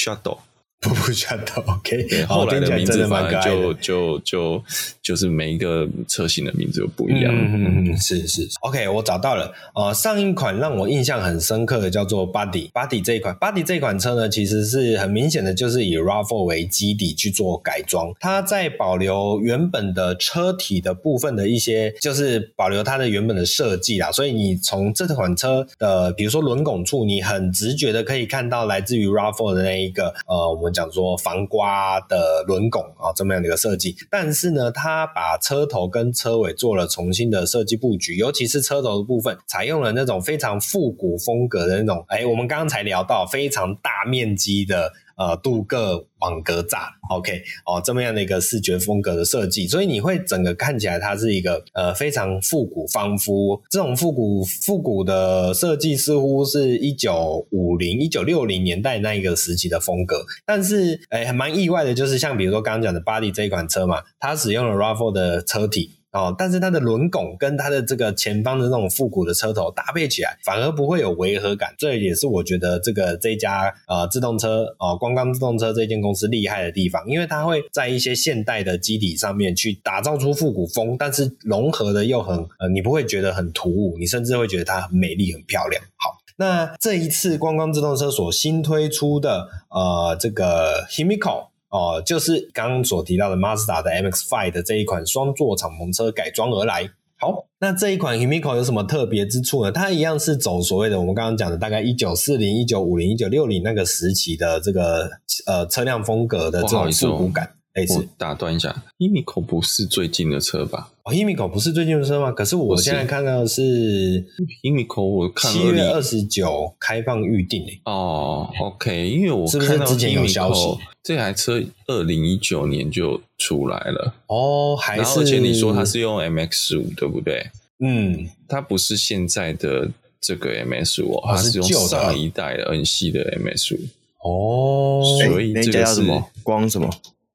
Shuttle。瀑布 Shuttle，OK，后来的名字反而就就就就是每一个车型的名字都不一样。嗯嗯嗯，是是，OK，我找到了。呃，上一款让我印象很深刻的叫做 Buddy Buddy 这一款 Buddy 这一款车呢，其实是很明显的就是以 RAV4 为基底去做改装，它在保留原本的车体的部分的一些，就是保留它的原本的设计啦。所以你从这款车的，比如说轮拱处，你很直觉的可以看到来自于 RAV4 的那一个，呃，我们。讲说防刮的轮拱啊，这么样的一个设计，但是呢，它把车头跟车尾做了重新的设计布局，尤其是车头的部分，采用了那种非常复古风格的那种，哎，我们刚刚才聊到非常大面积的。呃，镀铬网格栅，OK，哦，这么样的一个视觉风格的设计，所以你会整个看起来它是一个呃非常复古，仿佛这种复古复古的设计似乎是一九五零、一九六零年代那一个时期的风格。但是，哎，还蛮意外的，就是像比如说刚刚讲的 Buddy 这一款车嘛，它使用了 RAV4 的车体。哦，但是它的轮拱跟它的这个前方的那种复古的车头搭配起来，反而不会有违和感。这也是我觉得这个这家呃自动车哦、光刚自动车这间公司厉害的地方，因为它会在一些现代的基底上面去打造出复古风，但是融合的又很呃，你不会觉得很突兀，你甚至会觉得它很美丽、很漂亮。好，那这一次光光自动车所新推出的呃这个 Himiko。哦，就是刚刚所提到的 Mazda 的 MX-5 的这一款双座敞篷车改装而来。好，那这一款 Himiko 有什么特别之处呢？它一样是走所谓的我们刚刚讲的大概一九四零、一九五零、一九六零那个时期的这个呃车辆风格的这种复古感。哎，我打断一下，Himiko 不是最近的车吧？哦，Himiko 不是最近的车吗？可是我现在看到的是 Himiko，我看七月二十九开放预定诶。哦，OK，因为我是不是之前有消息？这台车二零一九年就出来了哦，还是而且你说它是用 MX 五对不对？嗯，它不是现在的这个 MS 五，它是用上一代的 N 系的 MS 五哦，所以这个叫什么光什么？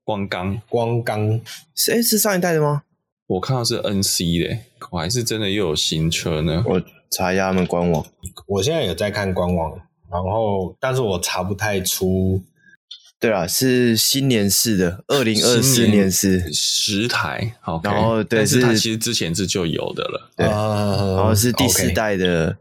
光刚，光刚是诶是上一代的吗？我看到是 NC 的，我还是真的又有新车呢？我查一下他们官网，我现在有在看官网，然后但是我查不太出。对啊，是新年式的，二零二四年式十台，好，okay, 然后对，但是它其实之前是就有的了，对，然后是第四代的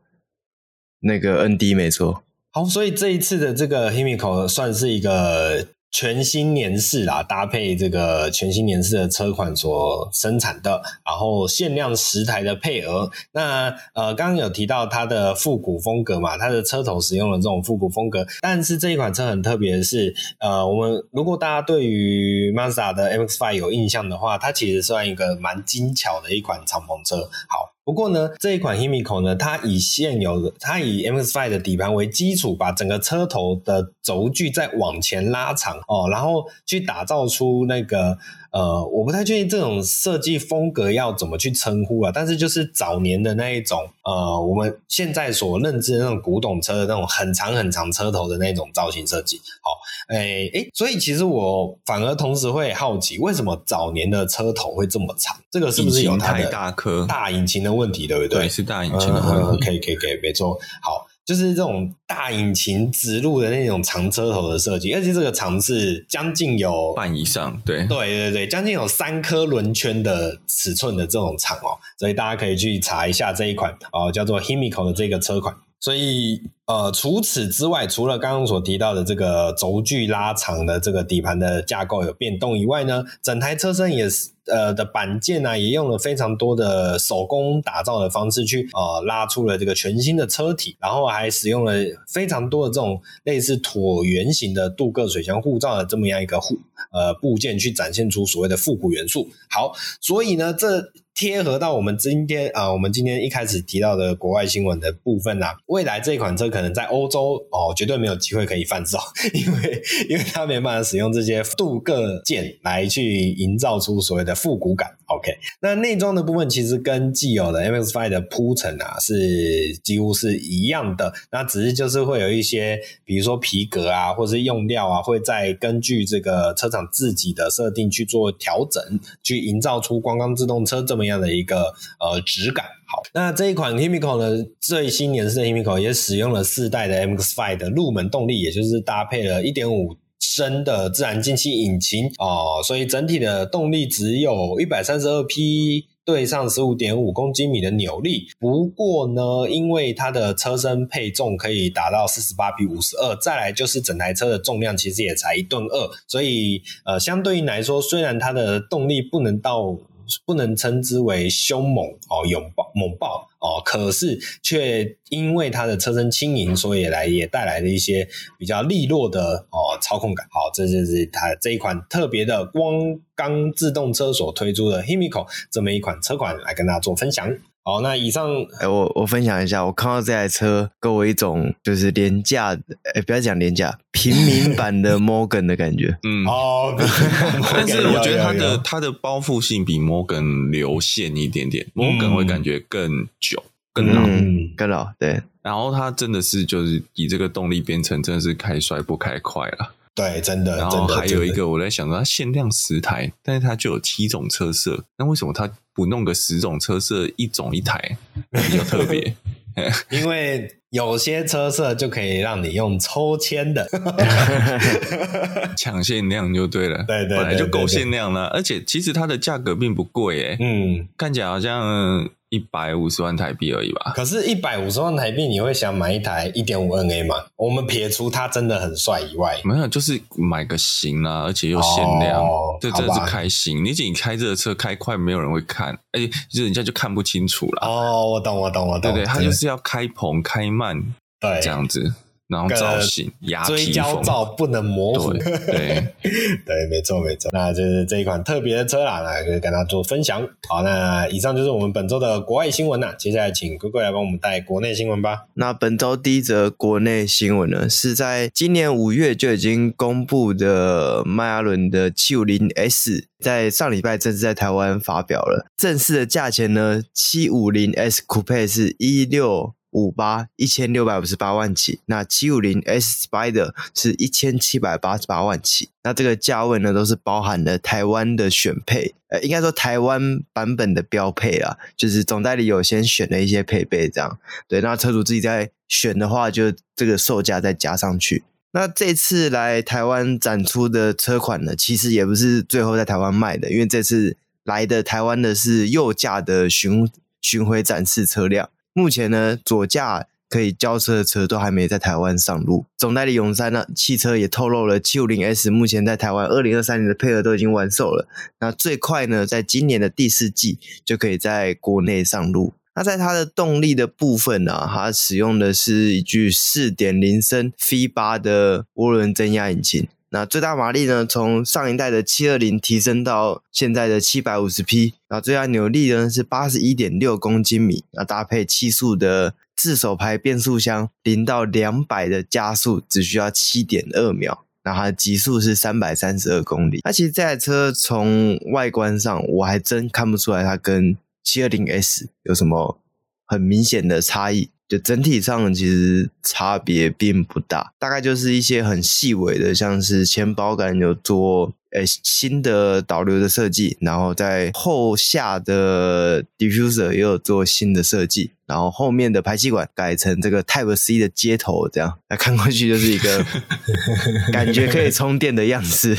那个 ND 没错。好，所以这一次的这个 Himiko 算是一个。全新年式啦，搭配这个全新年式的车款所生产的，然后限量十台的配额。那呃，刚刚有提到它的复古风格嘛，它的车头使用了这种复古风格。但是这一款车很特别的是，呃，我们如果大家对于 Mazda 的 MX-5 有印象的话，它其实算一个蛮精巧的一款敞篷车。好。不过呢，这一款 Himiko 呢，它以现有的，它以 MX-5 的底盘为基础，把整个车头的轴距再往前拉长哦，然后去打造出那个。呃，我不太确定这种设计风格要怎么去称呼啊，但是就是早年的那一种，呃，我们现在所认知的那种古董车的那种很长很长车头的那种造型设计。好，哎哎，所以其实我反而同时会好奇，为什么早年的车头会这么长？这个是不是有太大颗大引擎的问题，对不对？对，是大引擎的问题。可以可以可以，没错。好。就是这种大引擎直入的那种长车头的设计，而且这个长是将近有半以上，对对对对，将近有三颗轮圈的尺寸的这种长哦，所以大家可以去查一下这一款哦，叫做 Himiko 的这个车款。所以呃，除此之外，除了刚刚所提到的这个轴距拉长的这个底盘的架构有变动以外呢，整台车身也是。呃的板件呢、啊，也用了非常多的手工打造的方式去呃拉出了这个全新的车体，然后还使用了非常多的这种类似椭圆形的镀铬水箱护罩的这么样一个护呃部件，去展现出所谓的复古元素。好，所以呢这。贴合到我们今天啊，我们今天一开始提到的国外新闻的部分啊，未来这款车可能在欧洲哦，绝对没有机会可以贩售，因为因为它没办法使用这些镀铬件来去营造出所谓的复古感。OK，那内装的部分其实跟既有的 MX-5 的铺陈啊是几乎是一样的，那只是就是会有一些，比如说皮革啊，或是用料啊，会再根据这个车厂自己的设定去做调整，去营造出光光自动车这么。样的一个呃质感。好，那这一款 Himiko 呢，最新年式的 Himiko 也使用了四代的 MX-5 的入门动力，也就是搭配了一点五升的自然进气引擎哦，所以整体的动力只有一百三十二匹。对上十五点五公斤米的扭力，不过呢，因为它的车身配重可以达到四十八比五十二，再来就是整台车的重量其实也才一吨二，所以呃，相对应来说，虽然它的动力不能到。不能称之为凶猛哦，勇爆猛爆哦，可是却因为它的车身轻盈，所以来也带来了一些比较利落的哦操控感。好，这就是它这一款特别的光钢自动车所推出的 Himiko 这么一款车款来跟大家做分享。好，那以上，哎、欸，我我分享一下，我看到这台车给我一种就是廉价，哎、欸，不要讲廉价，平民 版的 Morgan 的感觉。嗯，哦，但是我觉得它的它的包覆性比 Morgan 流线一点点，Morgan 会感觉更久、更老、嗯、更老。对，然后它真的是就是以这个动力编程，真的是开帅不开快了。对，真的。然后还有一个，我在想说，它限量十台，但是它就有七种车色，那为什么它不弄个十种车色，一种一台比较特别？因为有些车色就可以让你用抽签的，抢限量就对了。对对，对，本来就够限量了，而且其实它的价格并不贵，诶嗯，看起来好像。一百五十万台币而已吧。可是，一百五十万台币，你会想买一台一点五 NA 吗？我们撇除它真的很帅以外，没有，就是买个型啊，而且又限量，哦、这真的是开心。你仅开这个车开快，没有人会看，而且就是人家就看不清楚了。哦，我懂，我懂，我懂。对对，他就是要开棚开慢，对，这样子。然后造型，追焦照不能模糊。对对，对，没错没错。那就是这一款特别的车啦，来跟大家做分享。好，那以上就是我们本周的国外新闻啦。接下来请龟龟来帮我们带国内新闻吧。那本周第一则国内新闻呢，是在今年五月就已经公布的迈阿伦的七五零 S，在上礼拜正式在台湾发表了。正式的价钱呢，七五零 S Coupe 是一六。五八一千六百五十八万起，那七五零 S Spider 是一千七百八十八万起，那这个价位呢都是包含了台湾的选配，呃，应该说台湾版本的标配啦，就是总代理有先选了一些配备这样，对，那车主自己在选的话，就这个售价再加上去。那这次来台湾展出的车款呢，其实也不是最后在台湾卖的，因为这次来的台湾的是右驾的巡巡回展示车辆。目前呢，左驾可以交车的车都还没在台湾上路。总代理永山呢，汽车也透露了七五零 S 目前在台湾二零二三年的配额都已经完售了。那最快呢，在今年的第四季就可以在国内上路。那在它的动力的部分呢，它使用的是一具四点零升 V 八的涡轮增压引擎。那最大马力呢，从上一代的七二零提升到现在的七百五十匹，然后最大扭力呢是八十一点六公斤米，那搭配七速的自手排变速箱，零到两百的加速只需要七点二秒，那它的极速是三百三十二公里。那其实这台车从外观上，我还真看不出来它跟七二零 S 有什么很明显的差异。就整体上其实差别并不大，大概就是一些很细微的，像是前包杆有做诶新的导流的设计，然后在后下的 diffuser 也有做新的设计，然后后面的排气管改成这个 Type C 的接头，这样那看过去就是一个 感觉可以充电的样子，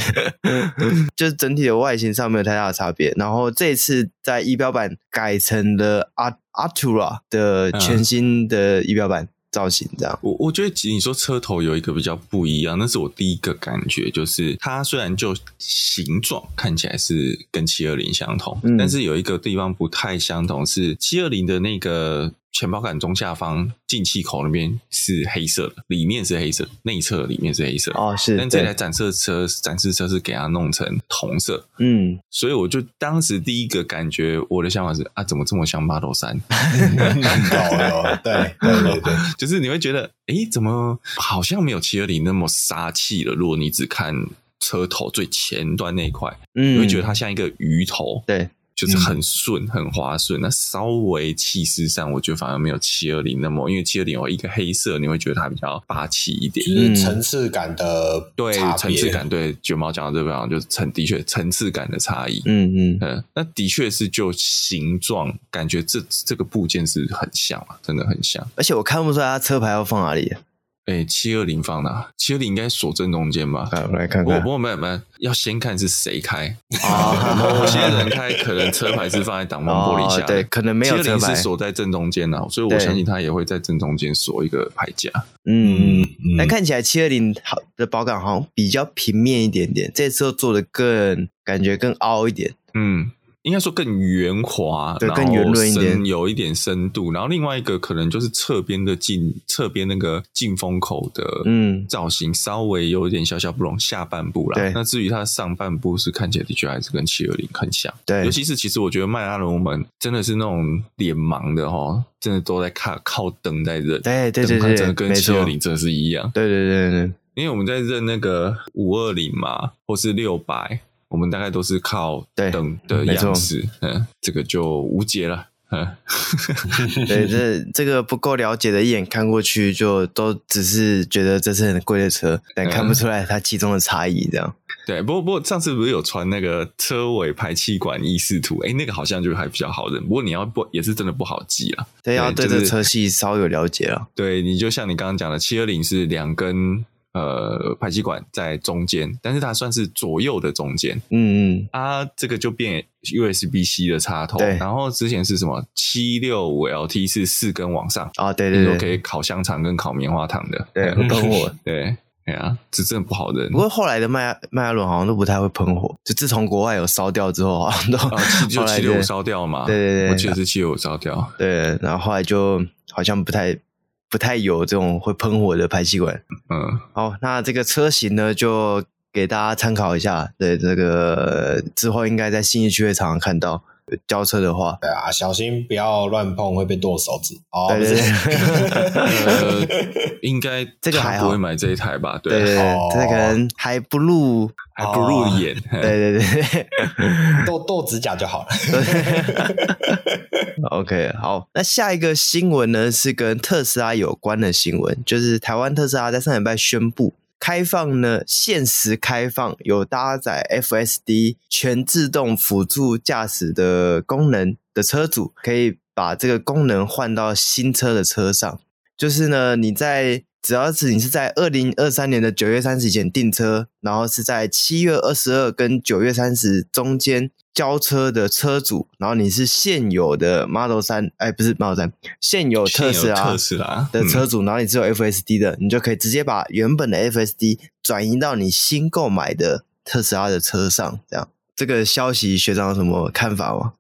就是整体的外形上没有太大的差别。然后这次在仪表板改成了啊。Artura 的全新的仪表板造型，这样。我我觉得其实，你说车头有一个比较不一样，那是我第一个感觉，就是它虽然就形状看起来是跟七二零相同，嗯，但是有一个地方不太相同，是七二零的那个。前包杆中下方进气口那边是黑色的，里面是黑色，内侧里面是黑色。哦，是。但这台展示车展示车是给它弄成铜色。嗯，所以我就当时第一个感觉，我的想法是啊，怎么这么像 Model 3？对对对对，就是你会觉得，诶，怎么好像没有七二零那么杀气了？如果你只看车头最前端那一块，嗯，你会觉得它像一个鱼头。对。就是很顺、很滑顺，那稍微气势上，我觉得反而没有七二零那么，因为七二零有一个黑色，你会觉得它比较霸气一点，就是层次感的对层次感，对卷毛讲的这个就是层的确层次感的差异，嗯嗯。嗯，那的确是就形状感觉这这个部件是很像啊，真的很像，而且我看不出来它车牌要放哪里。哎，七二零放哪？七二零应该锁正中间吧？来，我来看看。不不，没有没有，要先看是谁开啊。某 些人开，可能车牌是放在挡风玻璃下，对，可能没有车牌是锁在正中间呢，所以我相信他也会在正中间锁一个牌架。嗯嗯，但看起来七二零好的保杆好像比较平面一点点，这次做的更感觉更凹一点。嗯。应该说更圆滑，对，更圆润一点，有一点深度。然后另外一个可能就是侧边的进侧边那个进风口的嗯造型稍微有一点小小不同，下半部啦。对，那至于它上半部是看起来的确还是跟七二零很像。对，尤其是其实我觉得迈阿伦我们真的是那种脸盲的哈，真的都在靠靠灯在认。对对对对，真的跟七二零真的是一样。对对对对，因为我们在认那个五二零嘛，或是六百。我们大概都是靠灯的样式，嗯，这个就无解了，嗯，对，这这个不够了解的，一眼看过去就都只是觉得这是很贵的车，但看不出来它其中的差异，这样。对，不过不过上次不是有传那个车尾排气管意识图，哎，那个好像就还比较好认，不过你要不也是真的不好记啊，对，要对这车系稍有了解了。对，你就像你刚刚讲的，七二零是两根。呃，排气管在中间，但是它算是左右的中间。嗯嗯，啊，这个就变 USB C 的插头。对，然后之前是什么？七六五 LT 是四根往上。啊，对对对，可以烤香肠跟烤棉花糖的。对，会喷火。对，对啊，这真的不好认。不过后来的迈阿迈阿伦好像都不太会喷火，就自从国外有烧掉之后，好像都啊，就七六五烧掉嘛。对对对，我记得是七六五烧掉。对，然后后来就好像不太。不太有这种会喷火的排气管，嗯，好，那这个车型呢，就给大家参考一下。对，这个之后应该在信义区会常常看到。交车的话，对啊，小心不要乱碰，会被剁手指。哦，对对对，呃，应该 这个还不会买这一台吧？对对对，这可能还不入还不入眼。对对对，剁剁指甲就好了。OK，好，那下一个新闻呢，是跟特斯拉有关的新闻，就是台湾特斯拉在上礼拜宣布。开放呢，限时开放有搭载 FSD 全自动辅助驾驶的功能的车主，可以把这个功能换到新车的车上。就是呢，你在只要是你是在二零二三年的九月三十前订车，然后是在七月二十二跟九月三十中间。交车的车主，然后你是现有的 Model 三哎，不是 Model 三现有特斯拉特斯拉的车主，然后你只有 FSD 的，你就可以直接把原本的 FSD 转移到你新购买的特斯拉的车上。这样，这个消息学长有什么看法吗？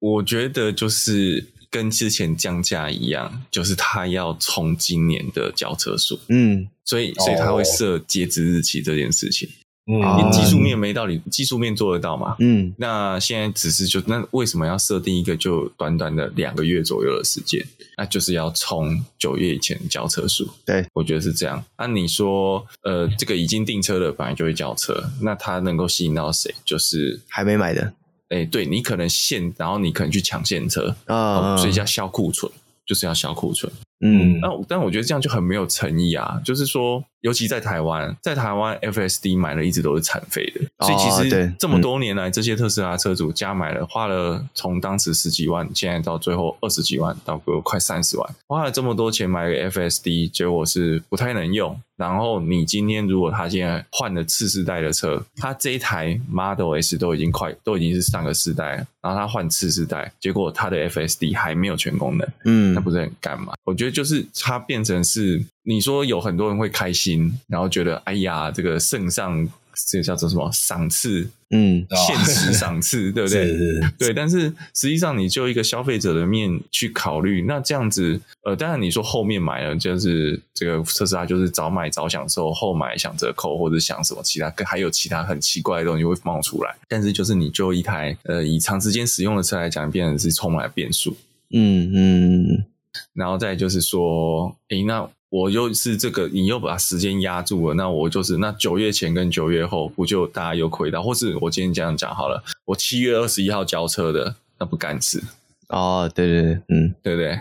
我觉得就是跟之前降价一样，就是他要冲今年的交车数，嗯，所以所以他会设截止日期这件事情。嗯，你技术面没道理，技术面做得到嘛？嗯，那现在只是就那为什么要设定一个就短短的两个月左右的时间？那就是要冲九月以前交车数。对，我觉得是这样。按、啊、你说，呃，这个已经订车的本来就会交车，那他能够吸引到谁？就是还没买的。哎，对你可能现，然后你可能去抢现车啊、嗯，所以叫销库存，就是要销库存。嗯，那但我觉得这样就很没有诚意啊！就是说，尤其在台湾，在台湾 FSD 买了一直都是残废的，所以其实这么多年来，这些特斯拉车主加买了，花了从当时十几万，现在到最后二十几万，到快三十万，花了这么多钱买个 FSD，结果是不太能用。然后你今天如果他现在换了次世代的车，他这一台 Model S 都已经快都已经是上个世代了，然后他换次世代，结果他的 FSD 还没有全功能，嗯，那不是很干嘛？我觉得。就是它变成是你说有很多人会开心，然后觉得哎呀，这个圣上这个叫做什么赏赐，嗯，现实赏赐，对不对？对，但是实际上你就一个消费者的面去考虑，那这样子，呃，当然你说后面买了就是这个特斯拉就是早买早享受，后买享折扣或者想什么其他，还有其他很奇怪的东西会冒出来。但是就是你就一台呃以长时间使用的车来讲，变成是充满了变数。嗯嗯。然后再就是说，诶，那我又是这个，你又把时间压住了，那我就是那九月前跟九月后，不就大家又亏到？或是我今天这样讲好了，我七月二十一号交车的，那不干事哦，对对对，嗯，对不对？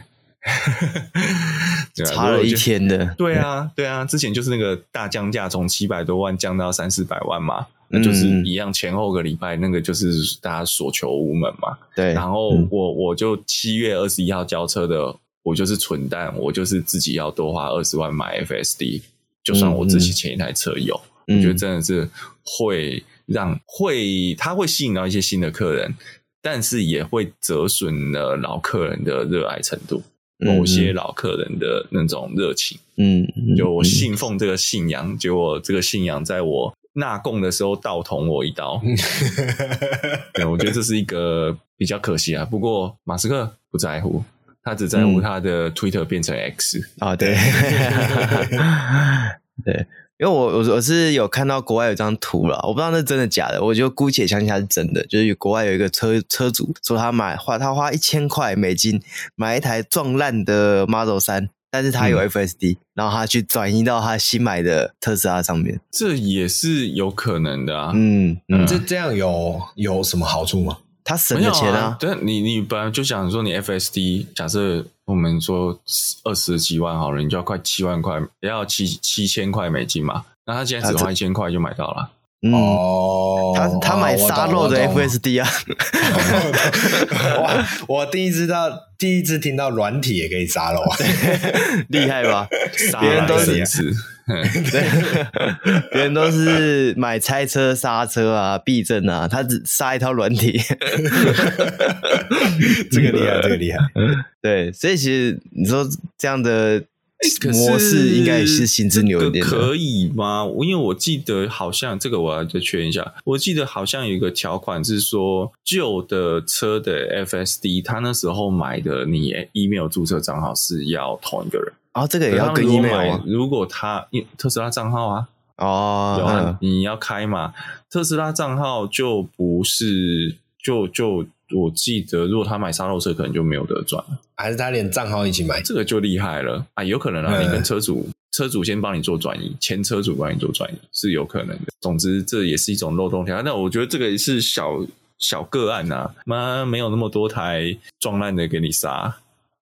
对差了一天的，对啊，对啊，之前就是那个大降价，从七百多万降到三四百万嘛，那就是一样，前后个礼拜那个就是大家所求无门嘛。对，然后我我就七月二十一号交车的。我就是蠢蛋，我就是自己要多花二十万买 FSD，就算我自己前一台车有，嗯、我觉得真的是会让会它会吸引到一些新的客人，但是也会折损了老客人的热爱程度，某些老客人的那种热情。嗯，就我信奉这个信仰，结果这个信仰在我纳贡的时候倒捅我一刀。对，我觉得这是一个比较可惜啊。不过马斯克不在乎。他只在乎他的 Twitter 变成 X、嗯、啊，对，对，因为我我我是有看到国外有张图了，我不知道那真的假的，我就姑且相信它是真的。就是国外有一个车车主说他买花他花一千块美金买一台撞烂的 Model 三但是他有 FSD，、嗯、然后他去转移到他新买的特斯拉上面，这也是有可能的啊。嗯，嗯。这这样有有什么好处吗？他省了钱啊，啊对，你你本来就想说你 FSD，假设我们说二十几万好了，你就要快七万块，也要七七千块美金嘛。那他现在只花一千块就买到了。哦，他他买沙漏的 FSD 啊。哇，我第一次到第一次听到软体也可以沙漏，厉害吧？别人都是。对，别人都是买拆车、刹车啊、避震啊，他只杀一套软体，这个厉害，这个厉害。对，所以其实你说这样的模式应该也是行之有年，可以吗？因为我记得好像这个我要再确认一下，我记得好像有一个条款是说，旧的车的 FSD，他那时候买的，你 email 注册账号是要同一个人。然后、哦、这个也要跟 email 如果他特斯拉账号啊，哦，有啊，你要开嘛？特斯拉账号就不是，就就我记得，如果他买沙漏车，可能就没有得赚了。还是他连账号一起买？这个就厉害了啊！有可能啊，你跟车主，车主先帮你做转移，前车主帮你做转移是有可能的。总之，这也是一种漏洞条。那我觉得这个是小小个案啊，妈没有那么多台撞烂的给你杀。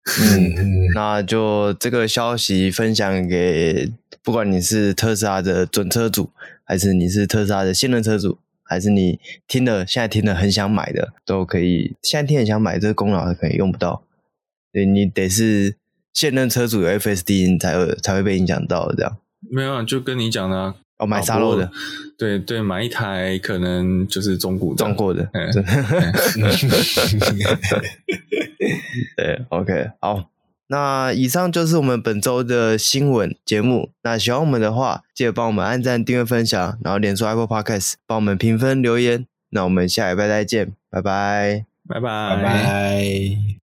嗯，那就这个消息分享给不管你是特斯拉的准车主，还是你是特斯拉的现任车主，还是你听了现在听了很想买的，都可以。现在听很想买这个功能，可以用不到，对，你得是现任车主有 FSD 你才会才会被影响到这样。没有，啊就跟你讲的、啊。哦，买沙漏的，对对，买一台可能就是中古撞过的，嗯、对，OK，好，那以上就是我们本周的新闻节目。那喜欢我们的话，记得帮我们按赞、订阅、分享，然后点出 Apple Podcast 帮我们评分留言。那我们下礼拜再见，拜拜，拜拜，拜拜。